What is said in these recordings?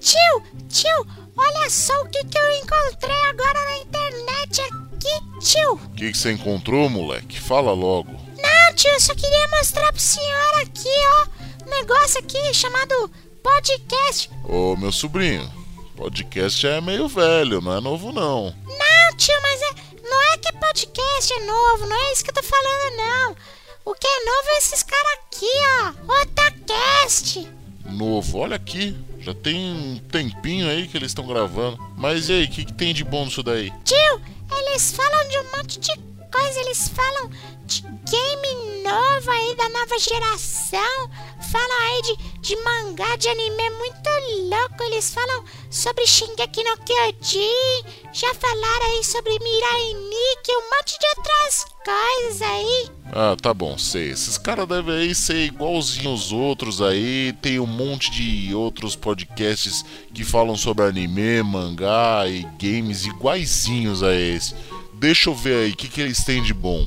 Tio, tio, olha só o que, que eu encontrei agora na internet aqui, tio. O que, que você encontrou, moleque? Fala logo. Não, tio, eu só queria mostrar pro senhor aqui, ó. Um negócio aqui chamado podcast. Ô, meu sobrinho, podcast é meio velho, não é novo não. Não, tio, mas é, não é que podcast é novo, não é isso que eu tô falando, não. O que é novo é esses caras aqui, ó. Otacast. Novo, olha aqui. Já tem um tempinho aí que eles estão gravando. Mas e aí, o que, que tem de bom nisso daí? Tio, eles falam de um monte de coisa, eles falam de game novo aí da nova geração, falam aí de, de mangá, de anime muito louco, eles falam sobre Shingeki no Kyojin, já falaram aí sobre Mirai Nikki, um monte de outras coisas aí. Ah, tá bom, sei. Esses caras devem aí ser igualzinho os outros aí. Tem um monte de outros podcasts que falam sobre anime, mangá e games iguaizinhos a esse. Deixa eu ver aí, o que, que eles têm de bom?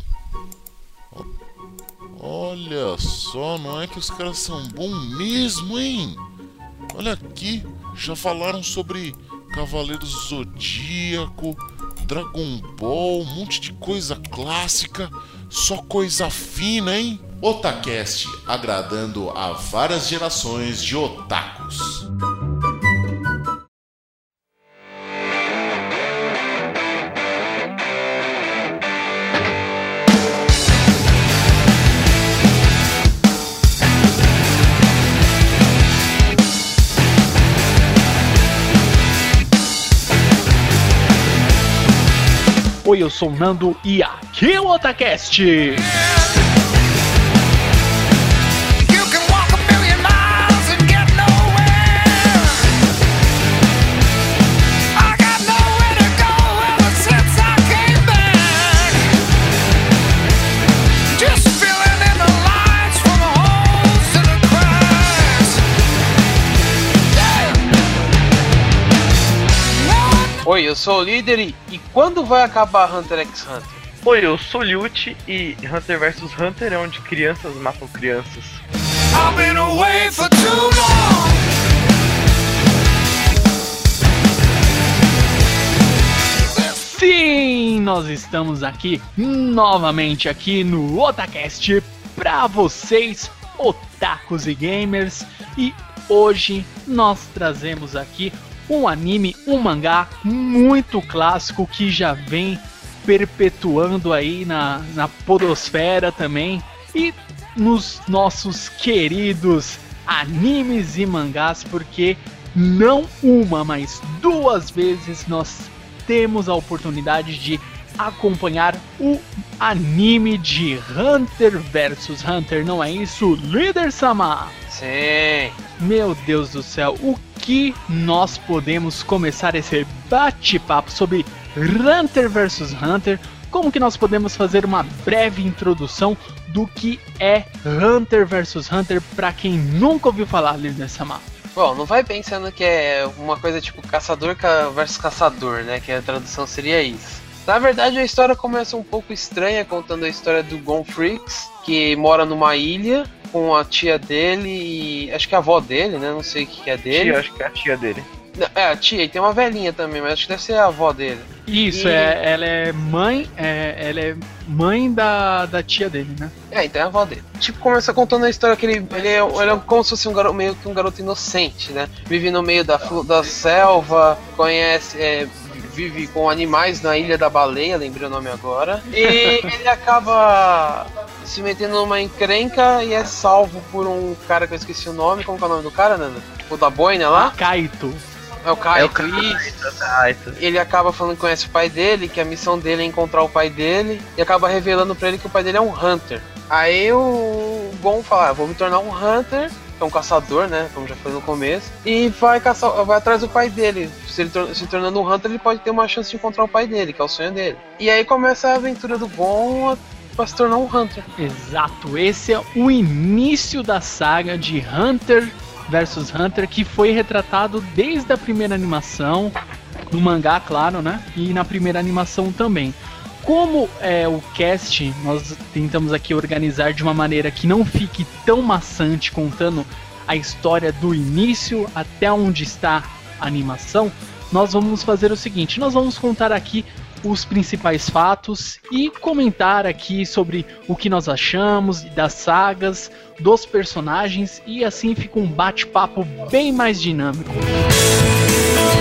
Olha só, não é que os caras são bons mesmo, hein? Olha aqui, já falaram sobre Cavaleiros Zodíaco, Dragon Ball, um monte de coisa clássica, só coisa fina, hein? Otacast agradando a várias gerações de otakus. Oi, eu sou o Nando e aqui é o Otacast. You Oi, eu sou o líder e, e quando vai acabar Hunter x Hunter? Oi, eu sou Liute e Hunter vs Hunter é onde crianças matam crianças. I've been away for too long. Sim, nós estamos aqui novamente aqui no Otacast para vocês, otakus e gamers, e hoje nós trazemos aqui um anime, um mangá muito clássico que já vem perpetuando aí na, na podosfera também e nos nossos queridos animes e mangás, porque não uma, mas duas vezes nós temos a oportunidade de acompanhar o anime de Hunter vs Hunter, não é isso, líder Sama? Sim. Meu Deus do céu, o que nós podemos começar esse bate-papo sobre Hunter vs Hunter? Como que nós podemos fazer uma breve introdução do que é Hunter vs Hunter para quem nunca ouviu falar, líder Sama? Bom, não vai pensando que é uma coisa tipo caçador ca- versus caçador, né? Que a tradução seria isso. Na verdade, a história começa um pouco estranha, contando a história do Gon Freaks, que mora numa ilha com a tia dele e acho que a avó dele, né? Não sei o que é dele. Tia, acho que é a tia dele. É, a tia, e tem uma velhinha também, mas acho que deve ser a avó dele. Isso, E- é, ela é mãe, é, ela é mãe da, da tia dele, né? É, então é a avó dele. Tipo, começa contando a história que ele, ele, é, ele é como se fosse um garoto, meio que um garoto inocente, né? Vive no meio da, da selva, conhece, é, vive com animais na Ilha da Baleia, lembrei o nome agora. E ele acaba se metendo numa encrenca e é salvo por um cara que eu esqueci o nome. Como que é o nome do cara, Nanda? O da boina lá? Kaito. É o Caio. É o. Ah, isso. Ele acaba falando que conhece o pai dele, que a missão dele é encontrar o pai dele, e acaba revelando pra ele que o pai dele é um Hunter. Aí o Gon fala, ah, vou me tornar um Hunter, que é um caçador, né, como já foi no começo, e vai caçar, vai atrás do pai dele. Se ele tor- se tornando um Hunter, ele pode ter uma chance de encontrar o pai dele, que é o sonho dele. E aí começa a aventura do Gon a- pra se tornar um Hunter. Exato, esse é o início da saga de Hunter versus Hunter, que foi retratado desde a primeira animação, no mangá, claro, né? E na primeira animação também. Como é o cast, nós tentamos aqui organizar de uma maneira que não fique tão maçante contando a história do início até onde está a animação, nós vamos fazer o seguinte: nós vamos contar aqui os principais fatos e comentar aqui sobre o que nós achamos das sagas, dos personagens e assim fica um bate-papo bem mais dinâmico.「頼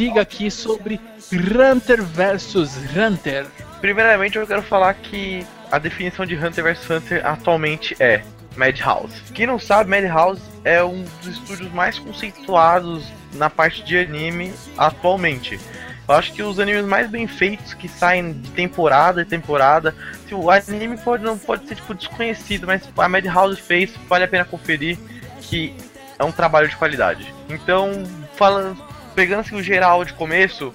prossiga aqui sobre Hunter versus Hunter. Primeiramente, eu quero falar que a definição de Hunter vs Hunter atualmente é Madhouse. Quem não sabe, Madhouse é um dos estúdios mais conceituados na parte de anime atualmente. Eu acho que os animes mais bem feitos que saem de temporada em temporada. Se o anime pode, não pode ser tipo, desconhecido, mas a Madhouse fez, vale a pena conferir que é um trabalho de qualidade. Então, falando, pegando assim, o geral de começo,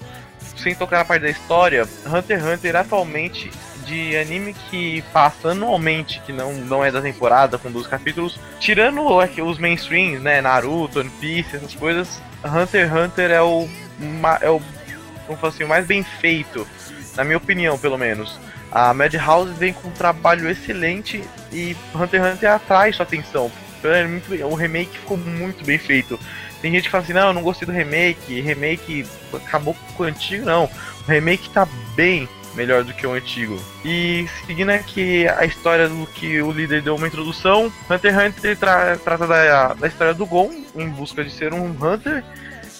sem tocar na parte da história, Hunter x Hunter atualmente de anime que passa anualmente, que não, não é da temporada, com 12 capítulos, tirando os mainstreams, né, Naruto, One Piece, essas coisas, Hunter x Hunter é o, é o, falo assim, o mais bem feito, na minha opinião, pelo menos. A Madhouse vem com um trabalho excelente e Hunter x Hunter atrai sua atenção. É muito bem- o remake ficou muito bem feito. Tem gente que fala assim, não, eu não gostei do remake, remake acabou com o antigo, não. O remake tá bem melhor do que o antigo. E seguindo aqui a história do que o líder deu uma introdução, Hunter x Hunter tra- trata da, da história do Gon em busca de ser um Hunter.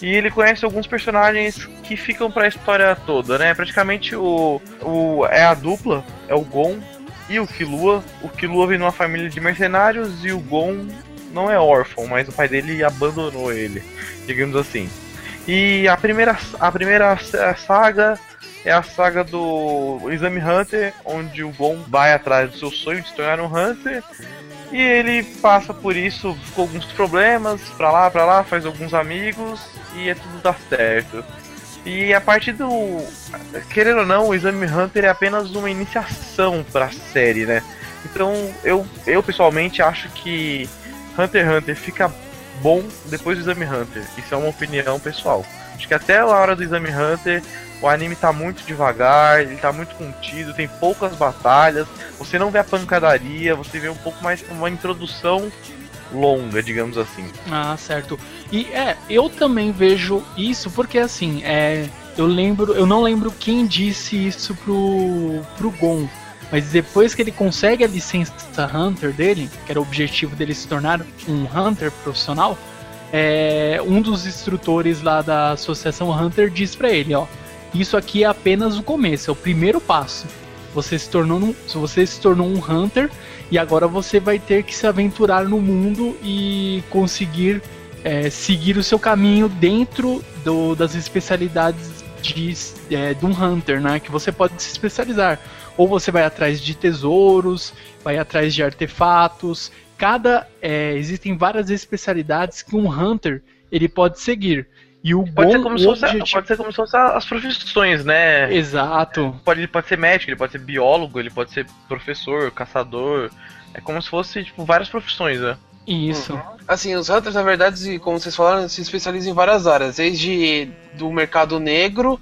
E ele conhece alguns personagens que ficam pra história toda, né? Praticamente o, o é a dupla, é o Gon e o Killua. O Killua vem numa família de mercenários e o Gon não é órfão, mas o pai dele abandonou ele, digamos assim. E a primeira, a primeira saga é a saga do Exame Hunter, onde o Gon vai atrás do seu sonho de se tornar um Hunter. E ele passa por isso com alguns problemas, pra lá, pra lá, faz alguns amigos e é tudo dá certo. E a partir do. Querendo ou não, o Exame Hunter é apenas uma iniciação pra série, né? Então eu, eu pessoalmente acho que Hunter x Hunter fica bom depois do Exame Hunter. Isso é uma opinião pessoal. Acho que até a hora do Exame Hunter o anime tá muito devagar, ele tá muito contido, tem poucas batalhas, Você não vê a pancadaria, você vê um pouco mais uma introdução longa, digamos assim. Ah, certo. E é, eu também vejo isso porque assim, é, eu lembro, eu não lembro quem disse isso pro pro Gon, mas depois que ele consegue a licença Hunter dele, que era o objetivo dele se tornar um Hunter profissional, é, um dos instrutores lá da Associação Hunter diz pra ele, ó, isso aqui é apenas o começo, é o primeiro passo. Você se tornou um, você se tornou um Hunter e agora você vai ter que se aventurar no mundo e conseguir é, seguir o seu caminho dentro do- das especialidades de, é, de um Hunter, né? Que você pode se especializar. Ou você vai atrás de tesouros, vai atrás de artefatos. Cada é, existem várias especialidades que um Hunter ele pode seguir. E o Pode ser Gon, como o se fosse, objetivo- pode ser como se fosse as profissões, né? Exato. Pode, ele pode ser médico, ele pode ser biólogo, ele pode ser professor, caçador. É como se fosse, tipo, várias profissões, né? Isso. Assim, os Hunters, na verdade, como vocês falaram, se especializam em várias áreas, desde do mercado negro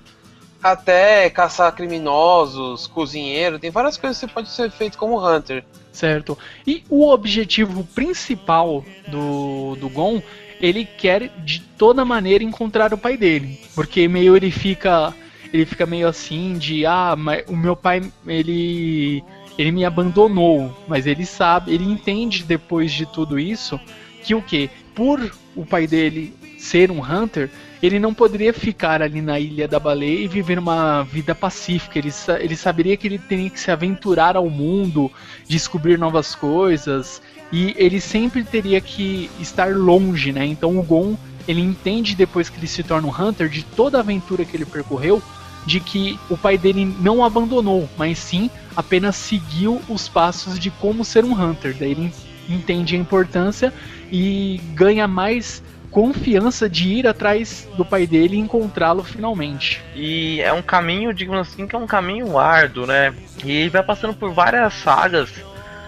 até caçar criminosos, cozinheiro, tem várias coisas que pode ser feito como Hunter. Certo. E o objetivo principal do, do Gon, ele quer de toda maneira encontrar o pai dele. Porque meio ele fica. Ele fica meio assim de ah, mas o meu pai ele. ele me abandonou. Mas ele sabe, ele entende depois de tudo isso que o que? Por o pai dele ser um Hunter, ele não poderia ficar ali na Ilha da Baleia e viver uma vida pacífica. Ele, ele saberia que ele teria que se aventurar ao mundo, descobrir novas coisas, e ele sempre teria que estar longe, né? Então o Gon, ele entende depois que ele se torna um Hunter, de toda a aventura que ele percorreu, de que o pai dele não abandonou, mas sim apenas seguiu os passos de como ser um Hunter. Daí ele entende a importância e ganha mais confiança de ir atrás do pai dele e encontrá-lo finalmente. E é um caminho, digamos assim, que é um caminho árduo, né? E ele vai passando por várias sagas.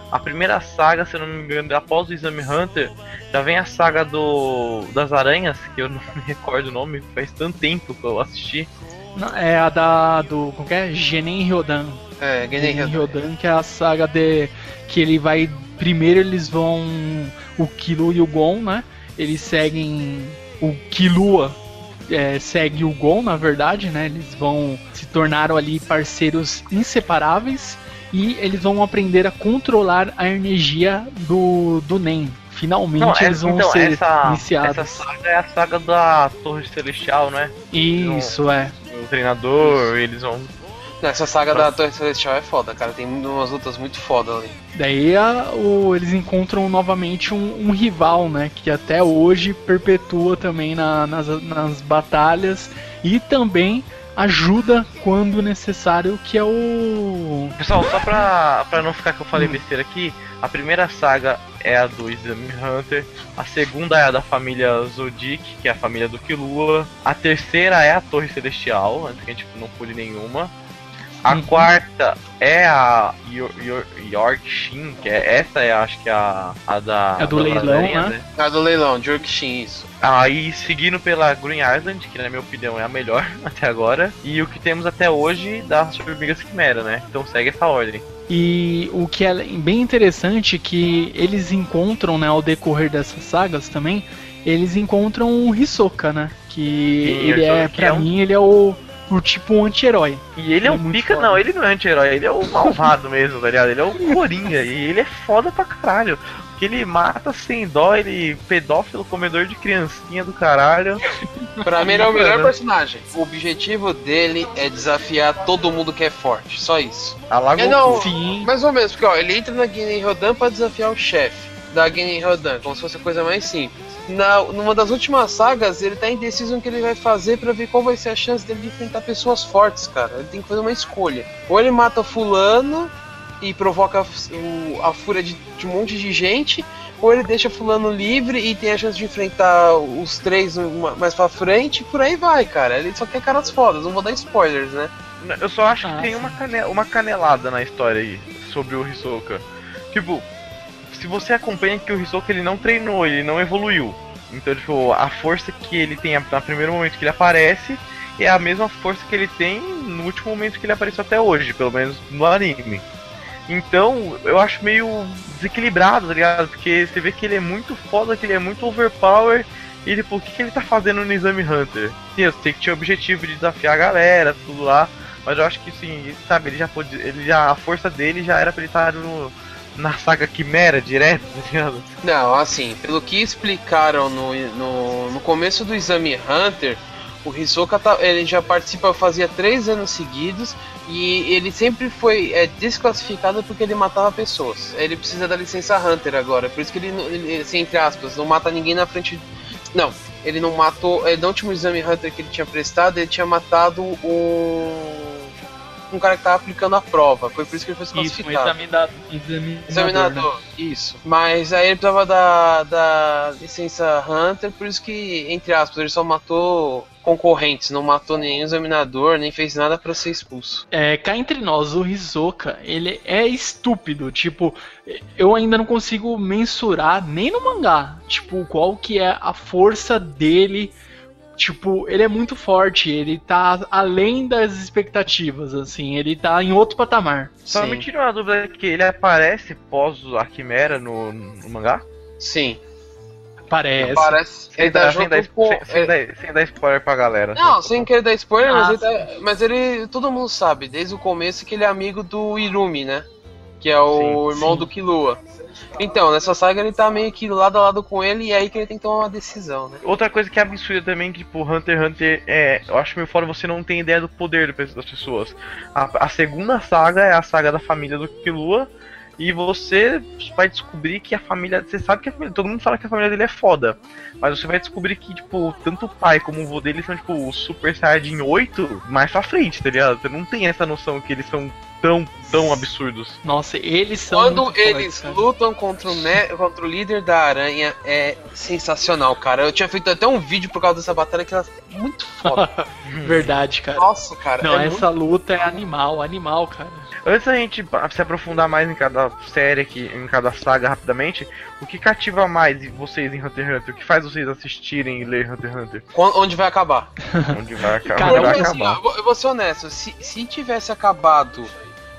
A primeira saga, se eu não me engano, após o Exame Hunter, já vem a saga do das aranhas, que eu não me recordo o nome, faz tanto tempo que eu assisti. Não, É a da do como que é? Genen Ryodan. É, Genen. Ryodan que é a saga de que ele vai primeiro eles vão o Killua e o Gon, né? Eles seguem o Killua é, segue o Gon, na verdade, né? Eles vão se tornaram ali parceiros inseparáveis e eles vão aprender a controlar a energia do, do Nen. Finalmente Não, eles vão então, ser essa, iniciados. essa saga é a saga da Torre Celestial, né? Isso é. O treinador, eles vão. Essa saga da Torre Celestial é foda, cara. Tem umas lutas muito foda ali. Daí a- o- eles encontram novamente um, um rival, né? Que até hoje perpetua também na- nas, nas batalhas e também ajuda quando necessário, que é o. Pessoal, só pra, pra não ficar que eu falei besteira aqui, a primeira saga é a do Exame Hunter, a segunda é a da família Zodic, que é a família do Killua, a terceira é a Torre Celestial, antes que a gente não pule nenhuma. A Uhum. quarta é a Yor- Yor- York Shin, que é essa é acho que a, a da É do das leilão, aranhas, né? A do leilão, Jorkshin, isso. Aí seguindo pela Green Island, que na minha opinião é a melhor até agora, e o que temos até hoje das Formigas Quimera, né? Então segue essa ordem. E o que é bem interessante é que eles encontram, né, ao decorrer dessas sagas também, eles encontram o Hisoka, né? Que Sim, ele é, pra é um- mim, ele é o, o tipo um anti-herói. E ele é É um pica, foda. não, ele não é anti-herói, ele é o malvado mesmo, tá ligado? Ele é o Coringa, e ele é foda pra caralho. Porque ele mata sem dó, ele pedófilo, comedor de criancinha do caralho. Pra mim, ele é o melhor personagem. O objetivo dele é desafiar todo mundo que é forte. Só isso. A Lago É, não, Sim. mais ou menos, porque ó, ele entra na Guiné Rodan pra desafiar o chefe da Guiné Rodan, como se fosse a coisa mais simples. Na, numa das últimas sagas, ele tá indeciso no que ele vai fazer pra ver qual vai ser a chance dele de enfrentar pessoas fortes, cara. Ele tem que fazer uma escolha. Ou ele mata fulano e provoca o- a fúria de, de um monte de gente, ou ele deixa fulano livre e tem a chance de enfrentar os três uma- mais pra frente, e por aí vai, cara. Ele só quer caras fodas, não vou dar spoilers, né? Eu só acho Ah, que tem sim. uma, cane- uma canelada na história aí sobre o Hisoka. Tipo, se você acompanha que o Hisoka ele não treinou, ele não evoluiu. Então, tipo, a força que ele tem no primeiro momento que ele aparece é a mesma força que ele tem no último momento que ele apareceu até hoje, pelo menos no anime. Então, eu acho meio desequilibrado, tá ligado? Porque você vê que ele é muito foda, que ele é muito overpower. E tipo, o que, que ele tá fazendo no Exame Hunter? Sim, eu sei que tinha o objetivo de desafiar a galera, tudo lá. Mas eu acho que sim, sabe, ele já pode. Ele já. A força dele já era pra ele estar no, na saga Quimera direto, tá? Não, assim, pelo que explicaram no, no, no começo do Exame Hunter, o Hisoka tá, ele já participa fazia três anos seguidos e ele sempre foi é, desclassificado porque ele matava pessoas. Ele precisa da licença Hunter agora, por isso que ele, ele assim, entre aspas, não mata ninguém na frente. Não, ele não matou. Ele, no último Exame Hunter que ele tinha prestado, ele tinha matado um. Um cara que tava aplicando a prova. Foi por isso que ele foi Isso, um desclassificado. examinador. Examinador. Né? isso. Mas aí ele precisava da, da licença Hunter, por isso que, entre aspas, ele só matou concorrentes, não matou nenhum examinador, nem fez nada pra ser expulso. É, cá entre nós, o Hisoka, ele é estúpido. Tipo, eu ainda não consigo mensurar, nem no mangá, tipo, qual que é a força dele. Tipo, ele é muito forte, ele tá além das expectativas, assim, ele tá em outro patamar. Só Sim. me tira uma dúvida que ele aparece pós a Quimera no, no mangá? Sim. Parece. Parece. Ele tá sem, junto dar, com. sem, sem dar, sem dar spoiler pra galera. Não, sem querer dar spoiler, mas, Ah, ele tá- mas ele. Todo mundo sabe, desde o começo, que ele é amigo do Irumi, né? Que é o Sim, irmão sim. do Killua. Então, nessa saga ele tá meio que lado a lado com ele e é aí que ele tem que tomar uma decisão, né? Outra coisa que é absurda também, que tipo, Hunter x Hunter é. Eu acho meio fora você não tem ideia do poder das pessoas. A, a segunda saga é a saga da família do Killua. E você vai descobrir que a família. Você sabe que a família. Todo mundo fala que a família dele é foda. Mas você vai descobrir que, tipo, tanto o pai como o vô dele são, tipo, o Super Saiyajin 8 mais pra frente, tá ligado? Você não tem essa noção que eles são tão, tão absurdos. Nossa, eles são. Quando muito eles fortes, lutam contra o, ne- contra o líder da aranha, é sensacional, cara. Eu tinha feito até um vídeo por causa dessa batalha que ela é muito foda. Verdade, cara. Nossa, cara. Não, é essa luta é animal, animal, cara. Antes da gente se aprofundar mais em cada série aqui, em cada saga rapidamente, o que cativa mais vocês em Hunter x Hunter? O que faz vocês assistirem e ler Hunter x Hunter? muito... Onde vai acabar? Onde vai acabar? Cara, Onde vai assim, ó, acabar? eu vou- eu vou ser honesto, se, se tivesse acabado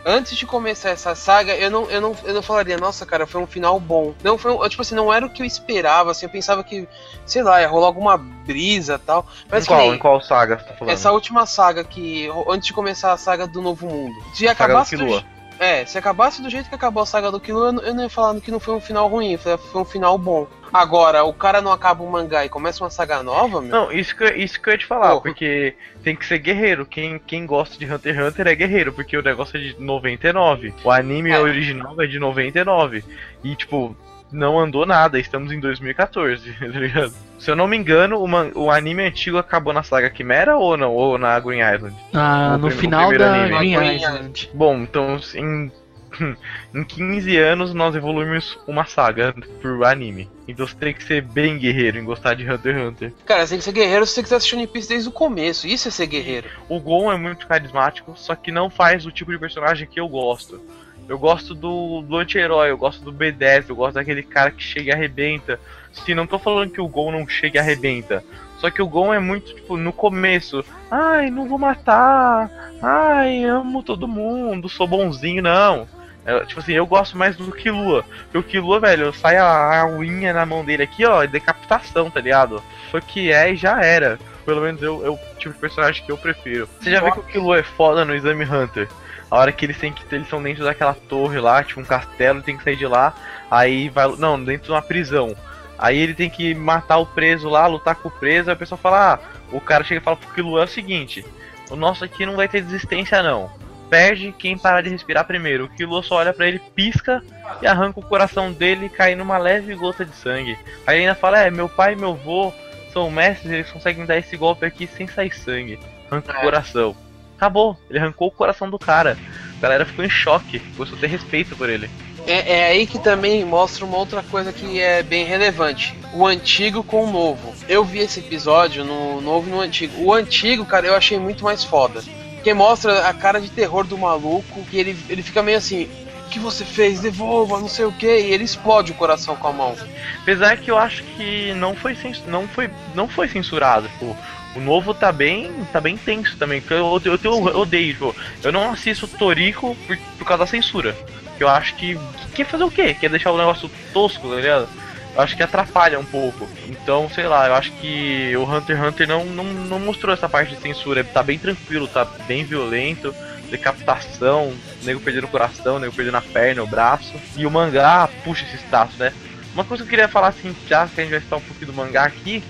antes de começar essa saga, eu não, eu, não, eu não falaria, nossa, cara, foi um final bom. Não foi um, tipo assim, não era o que eu esperava, assim, eu pensava que, sei lá, ia rolar alguma brisa e tal. Em Mas que qual, nem em qual saga você tá falando? essa última saga que, antes de começar a saga do Novo Mundo, se saga do. É, se acabasse do jeito que acabou a saga do Killua, eu não- eu não ia falar que não foi um final ruim, foi, um final bom. Agora, o cara não acaba um mangá e começa uma saga nova, meu. Não, isso que, eu- isso que eu ia te falar, Porra. porque tem que ser guerreiro. Quem, quem gosta de Hunter x Hunter é guerreiro, porque o negócio é de 99. O anime É. original é de 99. E, tipo, não andou nada, estamos em 2014, tá ligado? Se eu não me engano, o, man- o anime antigo acabou na saga Quimera ou não? Ou na Green Island? Ah, No no prim- final da anime. Green Green Island. Bom, então em, em 15 anos nós evoluímos uma saga pro anime. Então você tem que ser bem guerreiro em gostar de Hunter x Hunter. Cara, você tem que ser guerreiro se você quiser assistir One Piece desde o começo. Isso é ser guerreiro. O Gon é muito carismático, só que não faz o tipo de personagem que eu gosto. Eu gosto do, do anti-herói, eu gosto do B10, eu gosto daquele cara que chega e arrebenta. Sim, não tô falando que o Gon não chega e arrebenta. Só que o Gon é muito, tipo, no começo. Ai, não vou matar. Ai, amo todo mundo, sou bonzinho, não. É, tipo assim, eu gosto mais do Killua. Porque o Killua, velho, sai a, a unha na mão dele aqui, ó, decapitação, tá ligado? Foi o que é e já era. Pelo menos eu, eu tipo de personagem que eu prefiro. Você já vê que o Killua é foda no Exame Hunter. A hora que eles têm que eles são dentro daquela torre lá, tipo um castelo, tem que sair de lá. Aí vai, não, dentro de uma prisão. Aí ele tem que matar o preso lá, lutar com o preso. Aí o pessoal fala: "Ah, o cara chega e fala pro Killua é o seguinte: "O nosso aqui não vai ter desistência não. Perde quem parar de respirar primeiro". O Killua só olha pra ele, pisca e arranca o coração dele e cai numa leve gota de sangue. Aí ele ainda fala: "É, meu pai e meu avô são mestres, eles conseguem dar esse golpe aqui sem sair sangue. Arranca o É. coração". Acabou, ele arrancou o coração do cara. A galera ficou em choque, começou a ter respeito por ele. É, é aí que também mostra uma outra coisa que é bem relevante: o antigo com o novo. Eu vi esse episódio no novo e no antigo. O antigo, cara, eu achei muito mais foda. Porque mostra a cara de terror do maluco, que ele, ele fica meio assim. O que você fez? Devolva, não sei o que, e ele explode o coração com a mão. Apesar que eu acho que não foi, não foi, não foi censurado. Tipo, o novo tá bem, tá bem tenso também. porque Eu, eu, eu, eu odeio, tipo, eu não assisto Toriko por, por causa da censura. Que eu acho que. Quer fazer o quê? Quer deixar o negócio tosco, tá ligado? Eu acho que atrapalha um pouco. Então, sei lá, eu acho que o Hunter x Hunter não, não, não mostrou essa parte de censura. Tá bem tranquilo, tá bem violento. Decapitação, nego perdendo o coração, nego perdendo a perna, o braço. E o mangá puxa esse status, né? Uma coisa que eu queria falar assim, já que a gente vai citar um pouquinho do mangá aqui,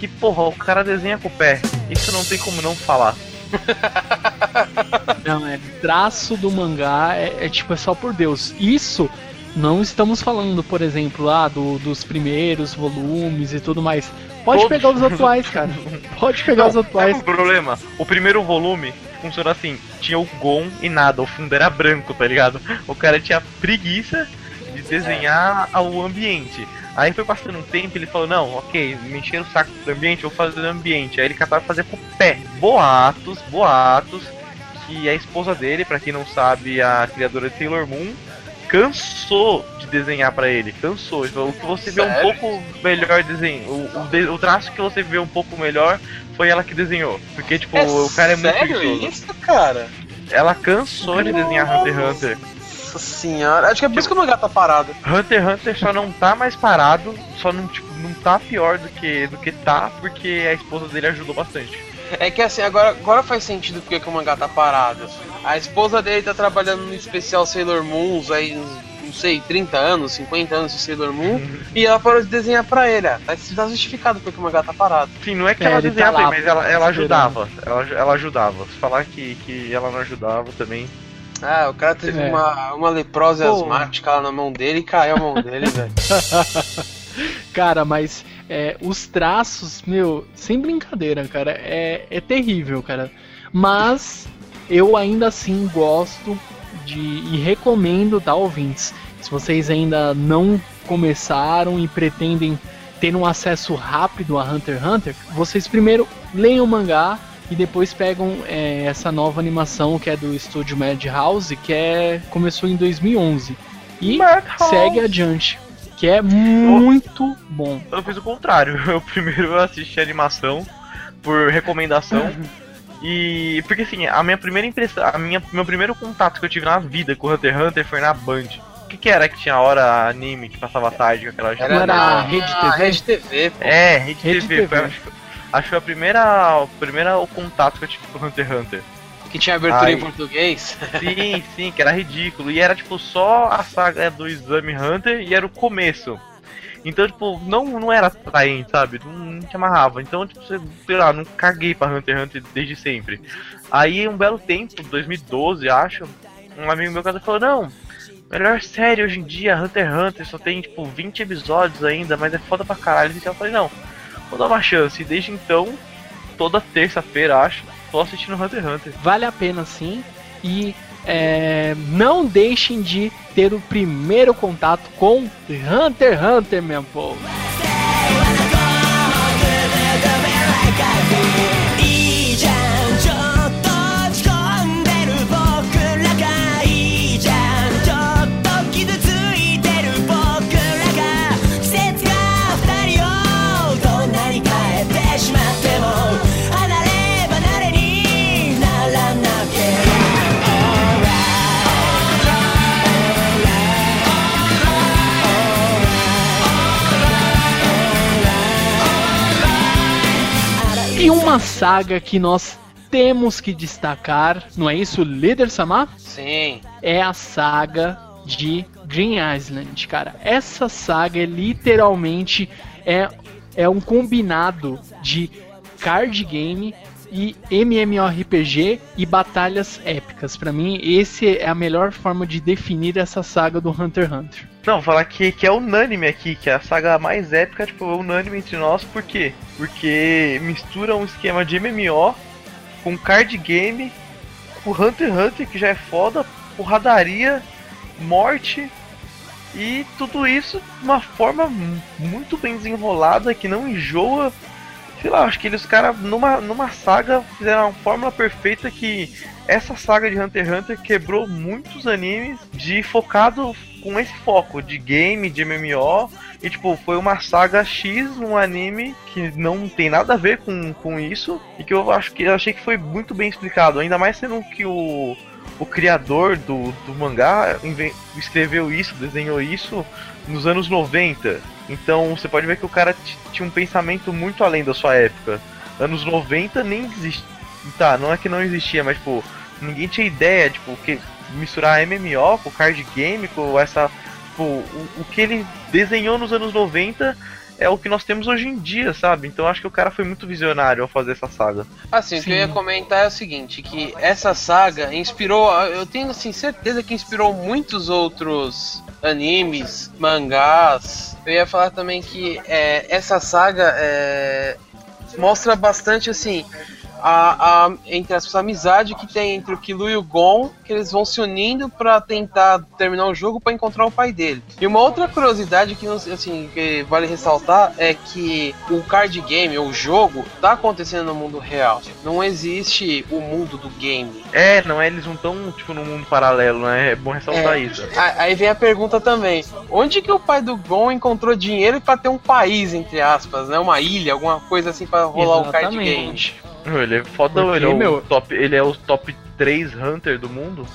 que porra, o cara desenha com o pé. Isso não tem como não falar. Não, é traço do mangá é, é tipo, é só por Deus. Isso não estamos falando, por exemplo, lá do, dos primeiros volumes e tudo mais. Pode Todos. pegar os atuais, cara. Pode pegar os Sabe atuais. o problema? O primeiro volume funciona assim: tinha o Gon e nada, o fundo era branco, tá ligado? O cara tinha preguiça de desenhar o ambiente. Aí foi passando um tempo ele falou: Não, ok, me encheram o saco do ambiente, eu vou fazer do ambiente. Aí ele catava fazer com o pé. Boatos, boatos, que a esposa dele, pra quem não sabe, a criadora de Sailor Moon, cansou de desenhar pra ele. Cansou. O que você vê um Sério? pouco melhor desenho, o, o, de- o traço que você vê um pouco melhor foi ela que desenhou. Porque, tipo, o cara é muito sério isso, cara? Ela cansou de desenhar Hunter x Hunter. Nossa senhora. Acho que é por isso que o mangá tá parado. Hunter x Hunter só não tá mais parado, só não, tipo, não tá pior do que, do que tá, porque a esposa dele ajudou bastante. É que assim, agora, agora faz sentido porque que o mangá tá parado. A esposa dele tá trabalhando no especial Sailor Moons aí, não sei, 30 anos, 50 anos de Sailor Moon, e ela parou de desenhar pra ele. Tá, tá justificado porque o mangá tá parado. Enfim, não é que É, ela tá desenhava, lá, mas ela, ela ajudava. Ela, ela ajudava. Se falar que, que ela não ajudava também. Ah, o cara teve É. uma, uma leprose Pô. asmática lá na mão dele e caiu a mão dele, velho. Cara, mas é, os traços, meu, sem brincadeira, cara, é, é terrível, cara. Mas eu ainda assim gosto de e recomendo, tá, ouvintes? Se vocês ainda não começaram e pretendem ter um acesso rápido a Hunter x Hunter, vocês primeiro leiam o mangá e depois pegam é, essa nova animação que é do estúdio Madhouse, que é começou em 2011 e segue adiante, que é muito bom. Eu fiz o contrário. Eu primeiro eu assisti a animação por recomendação. E porque assim, a minha primeira impressão, a minha meu primeiro contato que eu tive na vida com Hunter x Hunter foi na Band. O que, que era que tinha hora anime que passava tarde com aquela era na- a Rede TV? Rede TV, pô. É, Rede, Rede TV. Foi, TV. acho, que- acho que foi a primeira, o primeira o contato que eu tive com Hunter x Hunter. Que tinha abertura Ai. em português. Sim, sim, que era ridículo. E era tipo só a saga do Exame Hunter e era o começo. Então, tipo, não, não era atraente, sabe? Não, não te amarrava. Então, tipo, sei lá, não caguei pra Hunter x Hunter desde sempre. Aí, um belo tempo, 2012, acho, um amigo meu casa falou: Não, melhor série hoje em dia, Hunter x Hunter, só tem, tipo, 20 episódios ainda, mas é foda pra caralho. Então, eu falei: Não, vou dar uma chance. E desde então, toda terça-feira, acho, tô assistindo Hunter x Hunter. Vale a pena sim. E é, não deixem de ter o primeiro contato com Hunter x Hunter, meu povo. Uma saga que nós temos que destacar, não é isso, líder Samar? Sim. É a saga de Green Island, cara. Essa saga é literalmente é, é um combinado de card game e MMORPG e batalhas épicas. Pra mim, esse é a melhor forma de definir essa saga do Hunter x Hunter. Não, falar que, que é unânime aqui, que é a saga mais épica, tipo, é unânime entre nós, por quê? Porque mistura um esquema de MMO com card game, com Hunter x Hunter, que já é foda, porradaria, morte e tudo isso de uma forma mu- muito bem desenrolada, que não enjoa. Sei lá, acho que eles, cara, numa, numa saga fizeram uma fórmula perfeita que essa saga de Hunter x Hunter quebrou muitos animes de focado com esse foco de game, de MMO. E tipo, foi uma saga X, um anime que não tem nada a ver com, com isso. E que eu acho que eu achei que foi muito bem explicado. Ainda mais sendo que o, o criador do, do mangá escreveu isso, desenhou isso nos anos 90. Então você pode ver que o cara tinha um pensamento muito além da sua época. Anos 90 nem existia. Tá, não é que não existia, mas tipo, ninguém tinha ideia, tipo, que misturar MMO com card game, com essa. Tipo, o, o que ele desenhou nos anos 90 é o que nós temos hoje em dia, sabe? Então acho que o cara foi muito visionário ao fazer essa saga. Assim, o que eu ia comentar é o seguinte, que essa saga inspirou, eu tenho assim certeza que inspirou muitos outros animes, mangás. Eu ia falar também que é, essa saga é, mostra bastante assim a, a entre as a amizade que tem entre o Killua e o Gon, que eles vão se unindo pra tentar terminar o jogo pra encontrar o pai dele. E uma outra curiosidade que assim que vale ressaltar é que o card game, o jogo, tá acontecendo no mundo real. Não existe o mundo do game. É, não é? Eles não estão, tipo, num mundo paralelo, né? É bom ressaltar É. isso. A- Aí vem a pergunta também: onde que o pai do Gon encontrou dinheiro pra ter um país, entre aspas, né? Uma ilha, alguma coisa assim pra rolar o card game? Ele é Porque, ele, é o meu- top, ele é o top 3 Hunter do mundo.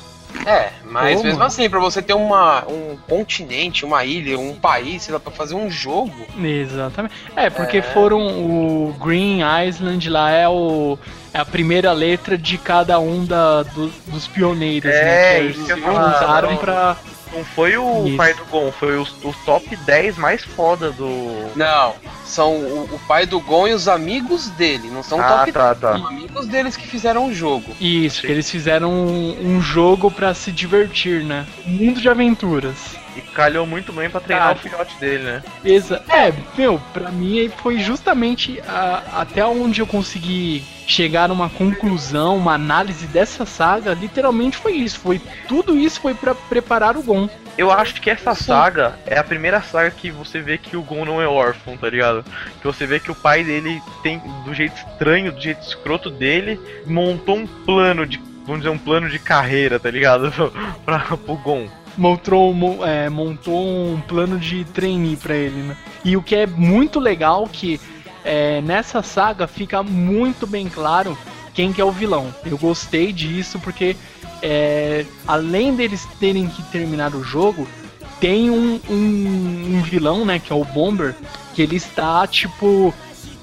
É, mas Como? mesmo assim, pra você ter uma, um continente, uma ilha, um país, sei lá, pra fazer um jogo. Exatamente. É, porque É. foram o Green Island lá é o é a primeira letra de cada um da, do- dos pioneiros, É, né? Que eles não. pra. Não foi o Isso. pai do Gon, foi o, o top 10 mais foda do. Não, são o, o pai do Gon e os amigos dele, não são ah, top tá, tá. São amigos deles que fizeram o jogo. Isso, que eles fizeram um, um jogo pra se divertir, né? Um mundo de aventuras. E calhou muito bem pra treinar Cara. o filhote dele, né? Exa é, meu, pra mim foi justamente a- até onde eu consegui chegar numa conclusão, uma análise dessa saga, literalmente foi isso. Foi tudo isso foi pra preparar o Gon. Eu acho que essa saga é a primeira saga que você vê que o Gon não é órfão, tá ligado? Que você vê que o pai dele tem, do jeito estranho, do jeito escroto dele, montou um plano de. Vamos dizer, um plano de carreira, tá ligado? pra, pro Gon. Montou, mo- é, montou um plano de trainee pra ele, né? E o que é muito legal que é, nessa saga fica muito bem claro quem que é o vilão. Eu gostei disso porque é, além deles terem que terminar o jogo, tem um, um- um vilão, né, que é o Bomber, que ele está tipo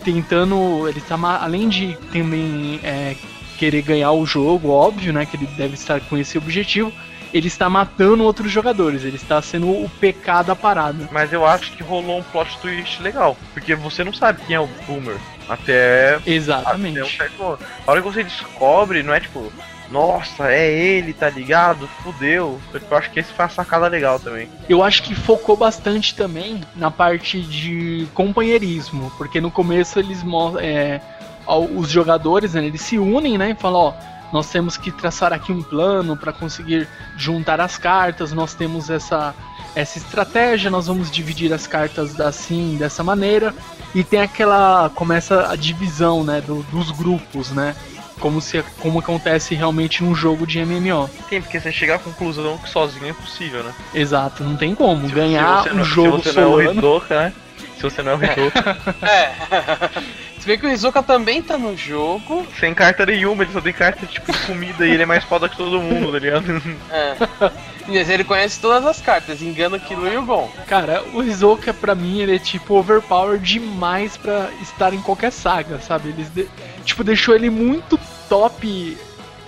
tentando, ele está além de também é, querer ganhar o jogo, óbvio, né, que ele deve estar com esse objetivo ele está matando outros jogadores, ele está sendo o PK da parada. Mas eu acho que rolou um plot twist legal. Porque você não sabe quem é o Boomer. Até. Exatamente. até um certo. A hora que você descobre, não é tipo. Nossa, é ele, tá ligado? Fudeu. Eu acho que esse foi a sacada legal também. Eu acho que focou bastante também na parte de companheirismo, porque no começo eles mo- é, os jogadores né, eles se unem, né, e falam, ó, nós temos que traçar aqui um plano para conseguir juntar as cartas, nós temos essa essa estratégia, nós vamos dividir as cartas assim, dessa maneira, e tem aquela começa a divisão, né, do- dos grupos, né? Como se como acontece realmente num jogo de MMO. Tem, porque você chegar à conclusão que sozinho é impossível, né? Exato, não tem como Se- ganhar você um não- jogo se você não é o solano. Hidoka, né? Se você não é o Hidoka, É. Você vê que o Izuka também tá no jogo. sem carta nenhuma, ele só tem carta tipo de comida e ele é mais foda que todo mundo, tá ligado? É. Mas ele conhece todas as cartas, engana Kilo e o Gon. Cara, o Hisoka pra mim ele é tipo overpower demais pra estar em qualquer saga, sabe? Eles de- tipo deixou ele muito top.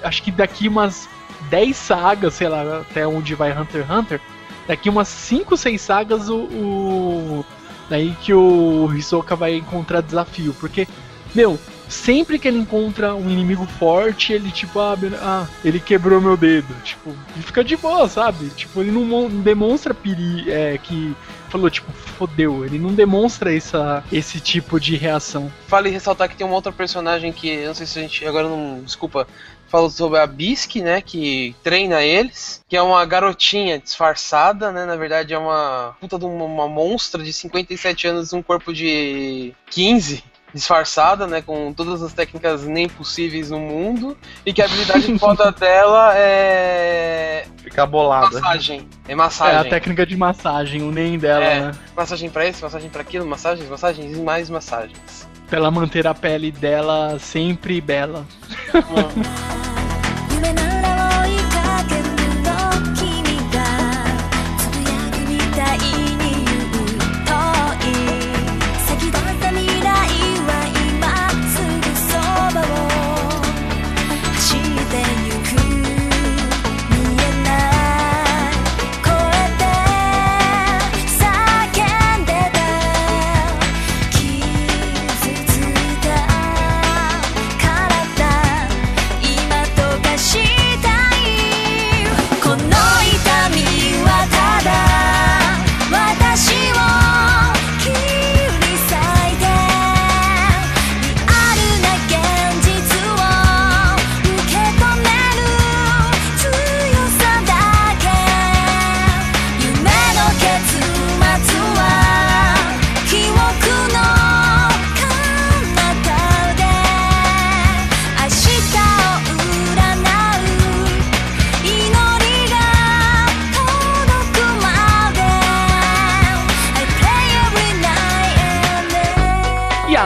Acho que daqui umas 10 sagas, sei lá, até onde vai Hunter x Hunter, daqui umas 5, 6 sagas o, o daí que o Hisoka vai encontrar desafio, porque meu, sempre que ele encontra um inimigo forte, ele tipo, ah, ah, ele quebrou meu dedo, tipo, e fica de boa, sabe? Tipo, ele não mon- demonstra peri é, que falou tipo, fodeu, ele não demonstra essa esse tipo de reação. Vale ressaltar que tem uma outra personagem que, não sei se a gente, agora não, desculpa, falo sobre a Bisque, né, que treina eles, que é uma garotinha disfarçada, né, na verdade é uma puta de uma, uma monstra de 57 anos, um corpo de 15, disfarçada, né, com todas as técnicas nem possíveis no mundo, e que a habilidade foda dela é Ficar bolada. massagem, é É massagem. a técnica de massagem, o nem dela, É. né? Massagem pra isso, massagem pra aquilo, massagens, massagens e mais massagens. Pra ela manter a pele dela sempre bela.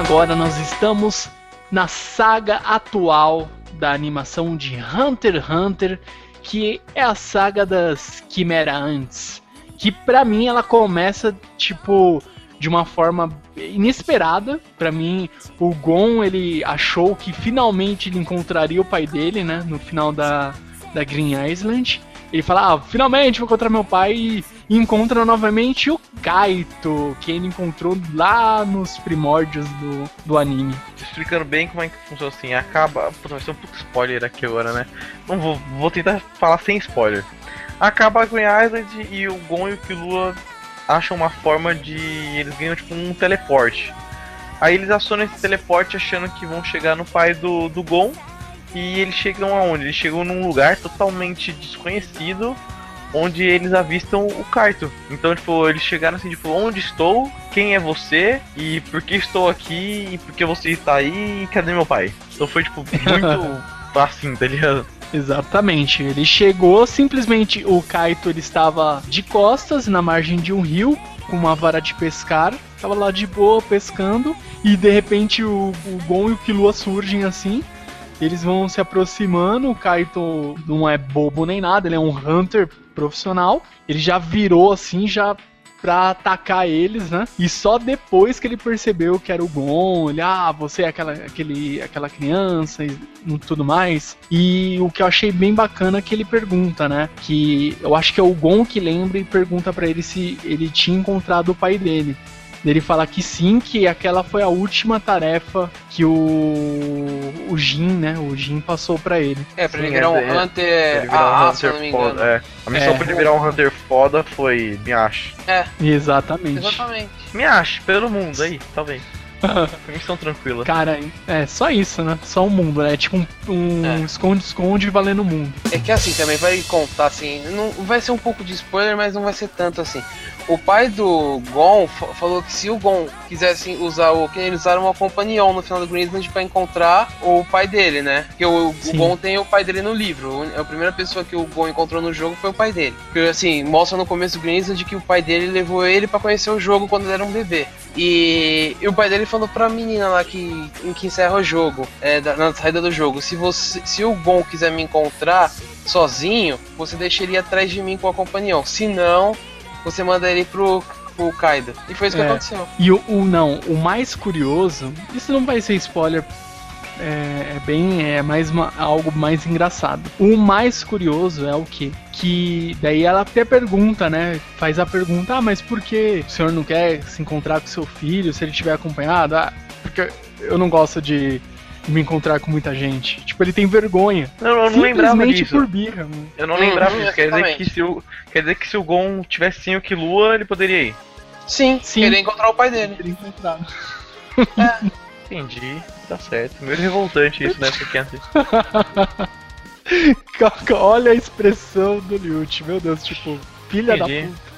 agora nós estamos na saga atual da animação de Hunter x Hunter, que é a saga das Quimera Ants. Que pra mim ela começa tipo de uma forma inesperada. Pra mim, o Gon ele achou que finalmente ele encontraria o pai dele, né, no final da, da Green Island. Ele fala, ah, finalmente vou encontrar meu pai e encontra novamente o Kaito, que ele encontrou lá nos primórdios do, do anime. Explicando bem como é que funciona assim, acaba. Puta, vai ser um pouco spoiler aqui agora, né? Não vou, vou tentar falar sem spoiler. Acaba a Green Island e o Gon e o Killua acham uma forma de. Eles ganham tipo um teleporte. Aí eles acionam esse teleporte achando que vão chegar no pai do, do Gon. E eles chegam aonde? Eles chegam num lugar totalmente desconhecido onde eles avistam o Kaito. Então, tipo, eles chegaram assim, tipo, onde estou? Quem é você? E por que estou aqui? E por que você está aí? E cadê meu pai? Então foi, tipo, muito assim, tá ligado? Exatamente. Ele chegou, simplesmente o Kaito ele estava de costas na margem de um rio com uma vara de pescar. Tava lá de boa pescando e de repente o, o Gon e o Killua surgem assim. Eles vão se aproximando, o Kaito não é bobo nem nada, ele é um hunter profissional. Ele já virou assim, já pra atacar eles, né? E só depois que ele percebeu que era o Gon, ele, ah, você é aquela, aquele, aquela criança e tudo mais. E o que eu achei bem bacana é que ele pergunta, né? Que eu acho que é o Gon que lembra e pergunta para ele se ele tinha encontrado o pai dele. Ele fala que sim, que aquela foi a última tarefa que o o Jin, né? O Jin passou pra ele. É, pra ele Sim, virar um é, é, Hunter Ele virar um AA, se eu Hunter não me engano. foda. É. A missão É. pra ele virar um Hunter foda foi Miash. É, Exatamente. exatamente. Miash, pelo mundo aí, talvez. Foi missão tranquila. Cara, é só isso, né? Só o mundo, né? É tipo um- um É. esconde-esconde valendo o mundo. É que assim também, vai contar assim, não vai ser um pouco de spoiler, mas não vai ser tanto assim. O pai do Gon fa- falou que se o Gon quisesse usar o. que eles usaram uma companion no final do Greensland pra encontrar o pai dele, né? Porque o, o. Gon tem o pai dele no livro. A primeira pessoa que o Gon encontrou no jogo foi o pai dele. Porque assim, mostra no começo do Greensland que o pai dele levou ele pra conhecer o jogo quando ele era um bebê. E, e o pai dele falou pra menina lá que, em que encerra o jogo, é, da- na saída do jogo, se você. Se o Gon quiser me encontrar sozinho, você deixa ele atrás de mim com a companion. Se não, você manda ele pro, pro Kaido. E foi isso que É. aconteceu. E o, o não, o mais curioso, isso não vai ser spoiler, é, é bem, é mais uma- algo mais engraçado. O mais curioso é o que? Que daí ela até pergunta, né? Faz a pergunta, ah, mas por que o senhor não quer se encontrar com seu filho se ele estiver acompanhado? Ah, porque eu não gosto de me encontrar com muita gente. Tipo, ele tem vergonha. Não, eu não lembrava Simplesmente disso. por birra, mano. Eu não Hum, lembrava disso. Quer dizer, que se o, quer dizer que se o Gon tivesse sem o Killua, ele poderia ir. Sim, Sim. queria encontrar o pai dele. Ter encontrado. Entendi, tá certo. Meio revoltante isso, né? Caca, Olha a expressão do Liut, meu Deus, tipo, filha Entendi. da puta.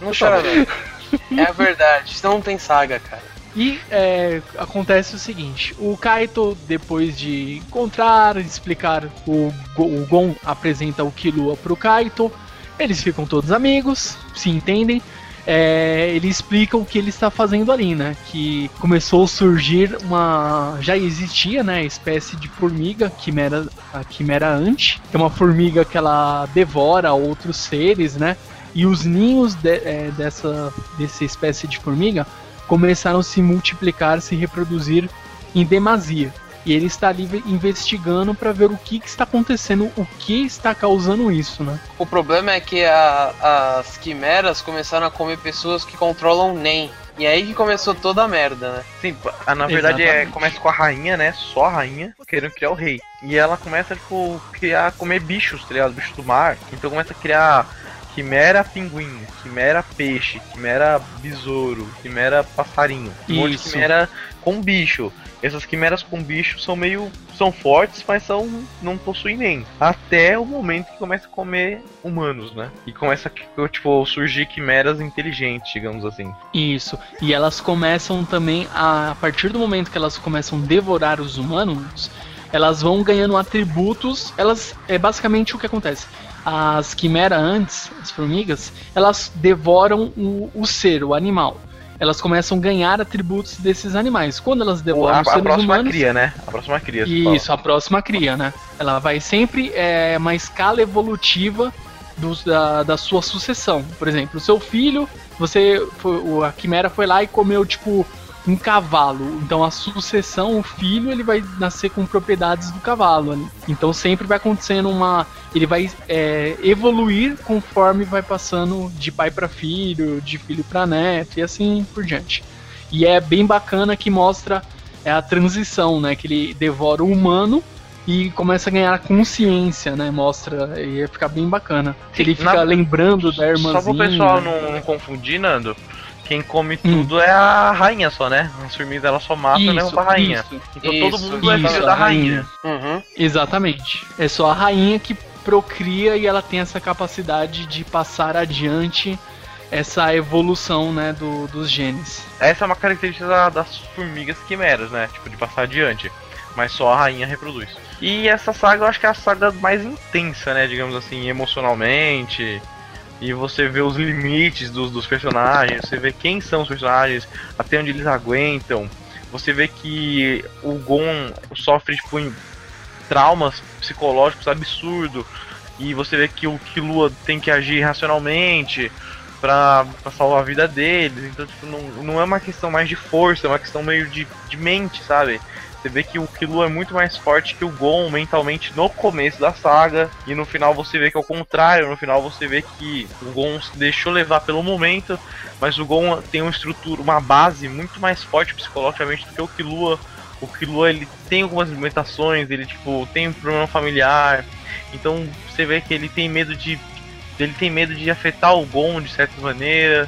Não chora, não. É a verdade, senão não tem saga, cara. E é, acontece o seguinte: o Kaito, depois de encontrar, explicar, o, o Gon apresenta o Killua pro Kaito, eles ficam todos amigos, se entendem. É, ele explica o que ele está fazendo ali, né? Que começou a surgir uma. Já existia, né? Espécie de formiga, quimera, a Quimera Ant, que é uma formiga que ela devora outros seres, né? E os ninhos de- é, dessa, dessa espécie de formiga começaram a se multiplicar, se reproduzir em demasia. E ele está ali ve- investigando para ver o que, que está acontecendo, o que está causando isso, né? O problema é que a- as quimeras começaram a comer pessoas que controlam NEM. E aí que começou toda a merda, né? Sim, ah, na verdade é, começa com a rainha, né? Só a rainha, querendo criar o rei. E ela começa, tipo, criar, comer bichos, tá ligado? Bichos do mar. Então começa a criar quimera pinguim, quimera peixe, quimera besouro, quimera passarinho. Um monte de quimera com bicho. Essas quimeras com bicho são meio. são fortes, mas são. não possuem nem. Até o momento que começa a comer humanos, né? E começa a tipo, surgir quimeras inteligentes, digamos assim. Isso. E elas começam também a, a partir do momento que elas começam a devorar os humanos, elas vão ganhando atributos. Elas é basicamente o que acontece. As quimera antes, as formigas, elas devoram o, o ser, o animal. elas começam a ganhar atributos desses animais. Quando elas A, devoram a os seres próxima humanos, cria, né? A próxima cria. você fala. isso, a próxima cria, né? Ela vai sempre é, uma escala evolutiva dos- da, da sua sucessão. Por exemplo, o seu filho, você a quimera foi lá e comeu tipo um cavalo. Então a sucessão, o filho, ele vai nascer com propriedades do cavalo. ali. Então sempre vai acontecendo uma, ele vai é, evoluir conforme vai passando de pai para filho, de filho para neto e assim por diante. E é bem bacana que mostra é a transição, né? Que ele devora o humano e começa a ganhar consciência, né? Mostra, e ia ficar bem bacana. Que ele fica Na- lembrando da irmãzinha. Só pro pessoal não, não confundir, Nando. Quem come Hum. tudo é a rainha só, né? As formigas elas só matam e levam pra rainha. isso, Então Isso, todo mundo é isso, filho a da rainha. Uhum. Exatamente. É só a rainha que procria e ela tem essa capacidade de passar adiante essa evolução, né, do, dos genes. Essa é uma característica da- das formigas quimeras, né? Tipo, de passar adiante. Mas só a rainha reproduz. E essa saga eu acho que é a saga mais intensa, né? Digamos assim, emocionalmente. E você vê os limites dos, dos personagens, você vê quem são os personagens, até onde eles aguentam. Você vê que o Gon sofre tipo, traumas psicológicos absurdos. E você vê que o Killua tem que agir racionalmente pra salvar a vida deles. Então, tipo, não, não é uma questão mais de força, é uma questão meio de, de mente, sabe? Você vê que o Killua é muito mais forte que o Gon mentalmente no começo da saga. E no final você vê que é o contrário. No final você vê que o Gon se deixou levar pelo momento. Mas o Gon tem uma estrutura, uma base muito mais forte psicologicamente do que o Killua. O Killua ele tem algumas limitações, ele tipo tem um problema familiar. Então você vê que ele tem medo de ele tem medo de afetar o Gon de certa maneira.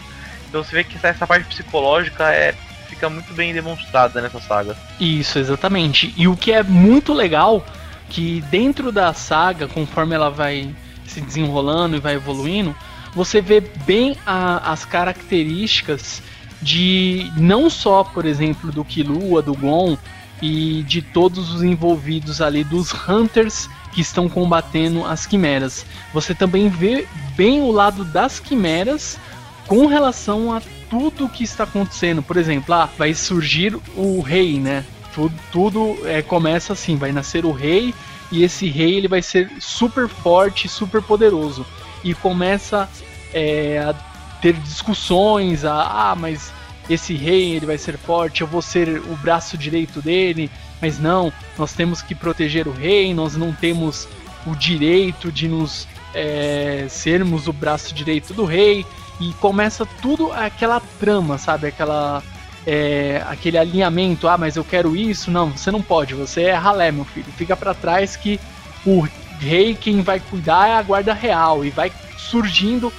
Então você vê que essa parte psicológica é fica muito bem demonstrada nessa saga. Isso, exatamente. E o que é muito legal, que dentro da saga, conforme ela vai se desenrolando e vai evoluindo, você vê bem a- as características de não só, por exemplo, do Killua, do Gon e de todos os envolvidos ali dos Hunters que estão combatendo as quimeras. Você também vê bem o lado das quimeras com relação a tudo que está acontecendo. Por exemplo, ah, vai surgir o rei, né? Tudo, tudo é, começa assim, vai nascer o rei e esse rei ele vai ser super forte, super poderoso e começa é, a ter discussões, a, ah, mas esse rei ele vai ser forte, eu vou ser o braço direito dele, mas não, nós temos que proteger o rei, nós não temos o direito de nos é, sermos o braço direito do rei e começa tudo aquela trama, sabe? Aquela é, aquele alinhamento. Ah, mas eu quero isso. Não, você não pode. Você é ralé, meu filho. Fica pra trás que o rei quem vai cuidar é a guarda real e vai surgindo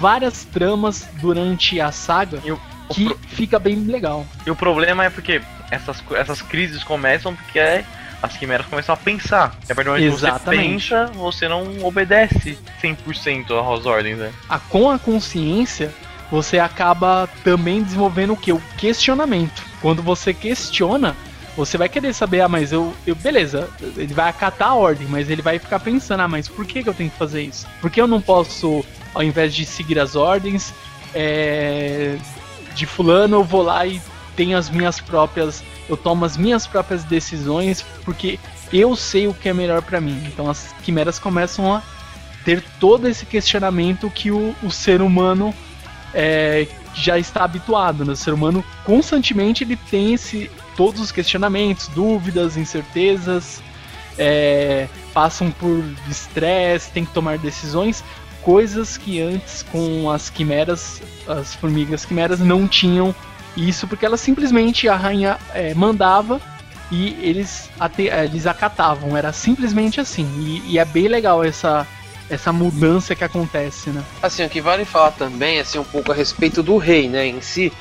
várias tramas durante a saga E o que pro- fica bem legal. E o problema é porque essas, essas crises começam porque é- as quimeras começam a pensar. E a partir do momento que você Exatamente. pensa, você não obedece 100% às ordens, né? a, com a consciência, você acaba também desenvolvendo o que? O questionamento. Quando você questiona, você vai querer saber, ah, mas eu, eu. Beleza, ele vai acatar a ordem, mas ele vai ficar pensando, ah, mas por que, que eu tenho que fazer isso? Por que eu não posso, ao invés de seguir as ordens é, de fulano, eu vou lá e tenho as minhas próprias. Eu tomo as minhas próprias decisões porque eu sei o que é melhor pra mim. Então as quimeras começam a ter todo esse questionamento que o, o ser humano é, já está habituado. Né? O ser humano constantemente ele tem esse, todos os questionamentos, dúvidas, incertezas, é, passam por estresse, tem que tomar decisões, coisas que antes com as quimeras, as formigas quimeras não tinham isso porque elas simplesmente a rainha é, mandava e eles, ate- eh, eles acatavam, era simplesmente assim. E, e é bem legal essa, essa mudança que acontece, né? Assim, o que vale falar também, assim, um pouco a respeito do rei, né, em si,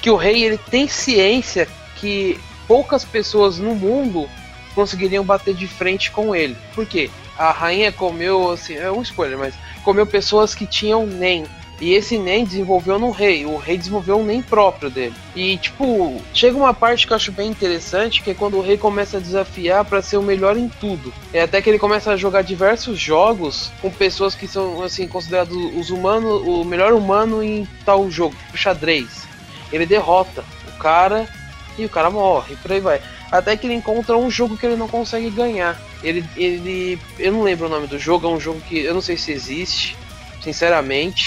que o rei, ele tem ciência que poucas pessoas no mundo conseguiriam bater de frente com ele. Por quê? A rainha comeu, assim, é um spoiler, mas comeu pessoas que tinham NEM. E esse NEM desenvolveu no rei. O rei desenvolveu um NEM próprio dele. E, tipo, chega uma parte que eu acho bem interessante, que é quando o rei começa a desafiar para ser o melhor em tudo. É até que ele começa a jogar diversos jogos com pessoas que são, assim, considerados os humanos, o melhor humano em tal jogo, tipo xadrez. ele derrota o cara e o cara morre, por aí vai. Até que ele encontra um jogo que ele não consegue ganhar. Ele, ele, eu não lembro o nome do jogo, é um jogo que eu não sei se existe, sinceramente.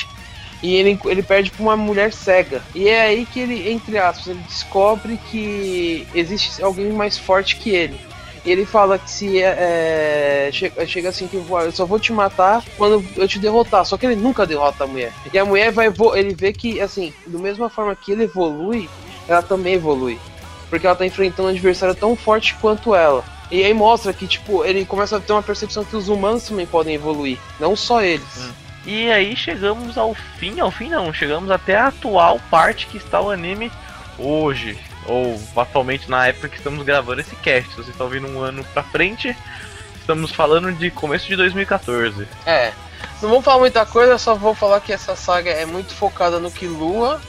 E ele, ele perde pra uma mulher cega. E é aí que ele, entre aspas, ele descobre que existe alguém mais forte que ele. E ele fala que se é, é, chega, chega assim que eu, só vou te matar quando eu te derrotar. Só que ele nunca derrota a mulher. E a mulher vai ele vê que assim, da mesma forma que ele evolui, ela também evolui. Porque ela tá enfrentando um adversário tão forte quanto ela. E aí mostra que, tipo, ele começa a ter uma percepção que os humanos também podem evoluir, não só eles. E aí chegamos ao fim, ao fim não, chegamos até a atual parte que está o anime hoje. Ou atualmente na época que estamos gravando esse cast. Se vocês estão vindo um ano pra frente, estamos falando de começo de 2014. É. Não vou falar muita coisa, só vou falar que essa saga é muito focada no Killua.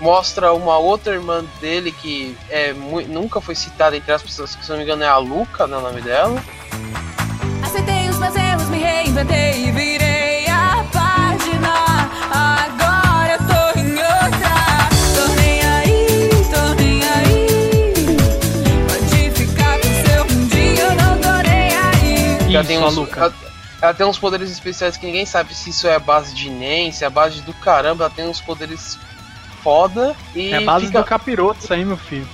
Mostra uma outra irmã dele que é nunca foi citada entre as pessoas, que se não me engano é a Luca, não é o nome dela. Aceitei os meus erros, me reinventei e virei Ela tem uns, ela, ela tem uns poderes especiais que ninguém sabe se isso é a base de Nen, se é a base do caramba. Ela tem uns poderes foda e É a base fica, do capiroto isso aí, meu filho.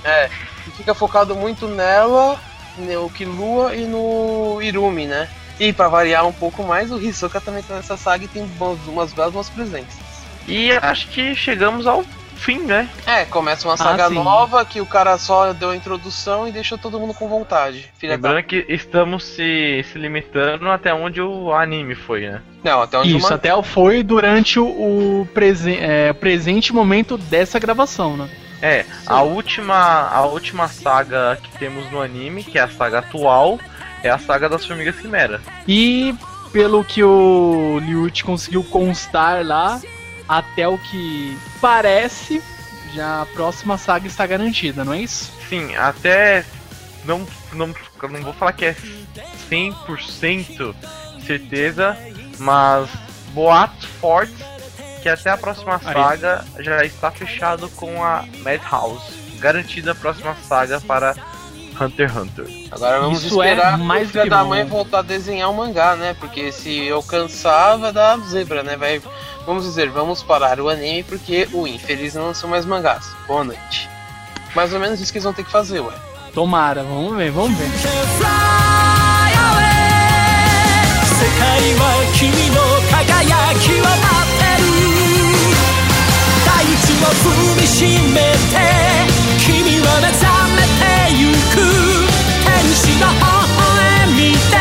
e fica focado muito nela, no Killua e no Irumi, né? E pra variar um pouco mais, o Hisoka também tá nessa saga e tem umas, umas belas umas presenças. E acho que chegamos ao fim, né? É, começa uma saga sim. nova que o cara só deu a introdução e deixou todo mundo com vontade. Filha da... Lembrando que estamos se, se limitando até onde o anime foi, né? Não, até onde Isso, uma... até foi durante o, o presen- é, presente momento dessa gravação, né? É, a última, a última saga que temos no anime, que é a saga atual, é a saga das Formigas Quimera. E pelo que o Liut conseguiu constar lá, até o que parece, já a próxima saga está garantida, não é isso? Sim, até não, não, não vou falar que é 100% certeza, mas boatos fortes que até a próxima Aí. saga já está fechado com a Madhouse. Garantida a próxima saga para Hunter x Hunter. Agora vamos Isso é esperar mais o do filho que da bom. mãe voltar a desenhar o mangá, né? Porque se alcançar, vai dar zebra, né? Vai, vamos dizer, vamos parar o anime porque o infeliz não lançou mais mangás. Boa noite. Mais ou menos isso que eles vão ter que fazer, ué. Tomara, vamos ver, vamos ver. 世界は君の輝きを待ってる大地を踏みしめて君は目覚めてゆく 天使の微笑みで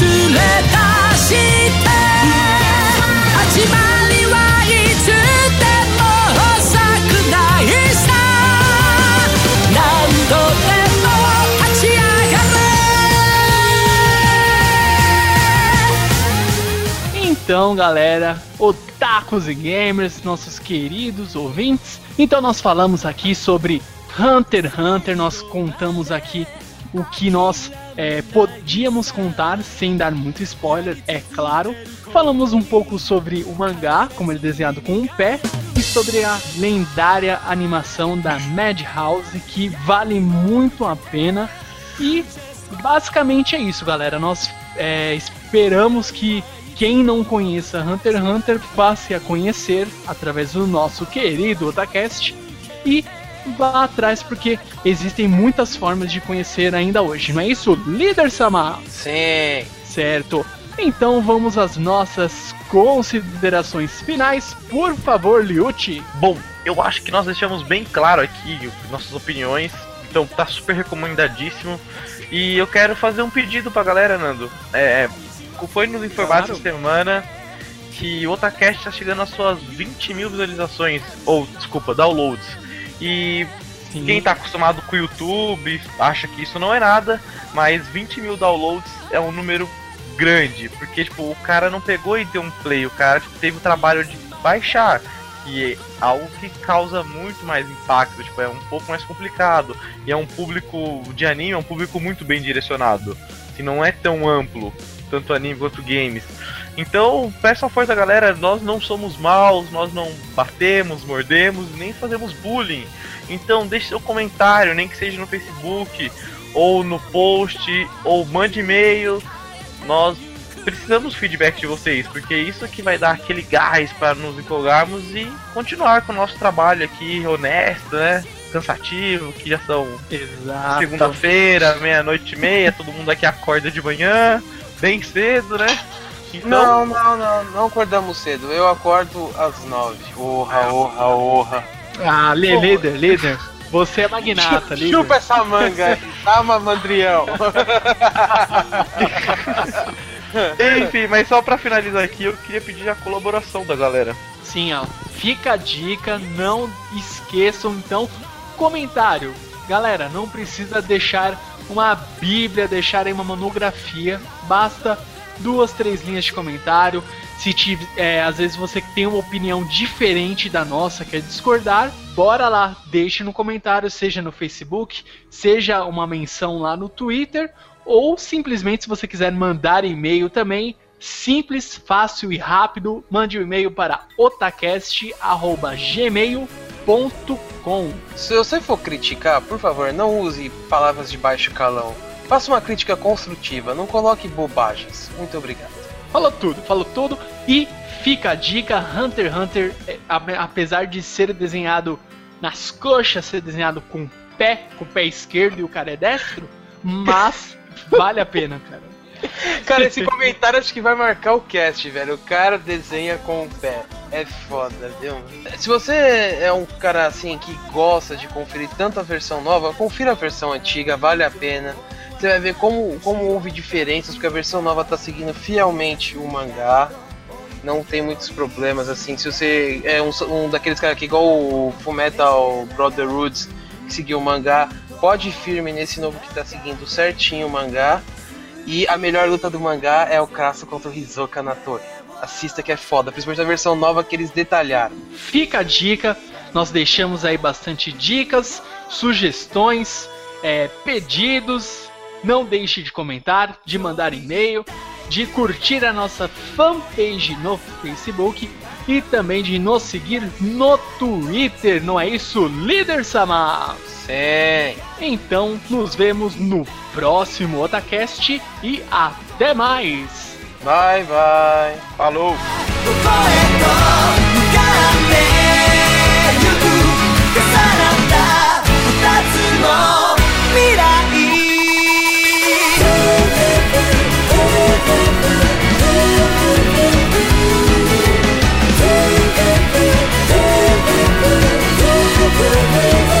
連れ出して始まりはいつでも遅くないさ何度でも立ち上がれ Então, galera, otakus e gamers, nossos queridos ouvintes, então nós falamos aqui sobre Hunter x Hunter, nós contamos aqui o que nós é, podíamos contar, sem dar muito spoiler, é claro. Falamos um pouco sobre o mangá, como ele é desenhado com um pé, e sobre a lendária animação da Madhouse, que vale muito a pena. E basicamente é isso, galera. Nós é, esperamos que quem não conheça Hunter x Hunter passe a conhecer através do nosso querido Otacast e vá atrás porque existem muitas formas de conhecer ainda hoje, não é isso, líder Sama? Sim. Certo. Então vamos às nossas considerações finais, por favor, Liuti. Bom, eu acho que nós deixamos bem claro aqui nossas opiniões, então tá super recomendadíssimo. E eu quero fazer um pedido pra galera, Nando. É, foi nos informados Claro. essa semana que o Otacast tá chegando às suas 20 mil visualizações, ou desculpa, downloads. E Sim. quem tá acostumado com o YouTube acha que isso não é nada, mas 20 mil downloads é um número grande, porque tipo, o cara não pegou e deu um play, o cara tipo, teve o trabalho de baixar, que é algo que causa muito mais impacto, tipo, é um pouco mais complicado, e é um público de anime, é um público muito bem direcionado, que não é tão amplo, tanto anime quanto games. Então, peça força, galera. Nós não somos maus, nós não batemos, mordemos, nem fazemos bullying. Então, deixe seu comentário, nem que seja no Facebook, ou no post, ou mande e-mail. Nós precisamos do feedback de vocês, porque é isso que vai dar aquele gás para nos empolgarmos e continuar com o nosso trabalho aqui honesto, né? Cansativo, que já são segunda-feira, meia-noite e meia, todo mundo aqui acorda de manhã, bem cedo, né? Então, Não, não, não, não acordamos cedo. Eu acordo às nove. Orra, orra, orra. Ah, lê- líder, líder. Você é magnata, líder. Chupa essa manga aí, tá, mamandrião? enfim, mas só pra finalizar aqui, eu queria pedir a colaboração da galera. Sim, ó. Fica a dica, não esqueçam então comentário. Galera, não precisa deixar uma bíblia, deixar aí uma monografia, basta duas, três linhas de comentário. Se tive, é, às vezes você tem uma opinião diferente da nossa, quer discordar, bora lá, deixe no comentário, seja no Facebook, seja uma menção lá no Twitter, ou simplesmente se você quiser mandar e-mail também, simples, fácil e rápido, mande o um e-mail para otacast@gmail.com. Se você for criticar, por favor, não use palavras de baixo calão. Faça uma crítica construtiva, não coloque bobagens. Muito obrigado. Falou tudo, falou tudo e fica a dica, Hunter x Hunter, é, apesar de ser desenhado nas coxas, ser desenhado com o pé, com o pé esquerdo e o cara é destro, mas vale a pena, cara. Cara, esse comentário acho que vai marcar o cast, velho. O cara desenha com o pé. É foda, viu? Se você é um cara assim que gosta de conferir tanto a versão nova, confira a versão antiga, vale a pena. Você vai ver como, como houve diferenças, porque a versão nova tá seguindo fielmente o mangá. Não tem muitos problemas assim. Se você é um, um daqueles caras que, igual o Fullmetal Brotherhoods, que seguiu o mangá, pode ir firme nesse novo que tá seguindo certinho o mangá. E a melhor luta do mangá é o Krasu contra o Hisoka na torre. Assista que é foda, principalmente a versão nova que eles detalharam. Fica a dica, nós deixamos aí bastante dicas, sugestões, é, pedidos. Não deixe de comentar, de mandar e-mail, de curtir a nossa fanpage no Facebook e também de nos seguir no Twitter, não é isso, Líder Sama? Sim. Então, nos vemos no próximo Otacast e até mais! Bye bye. Falou! the river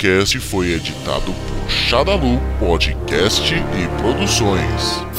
podcast foi editado por Shadalu Podcast e Produções.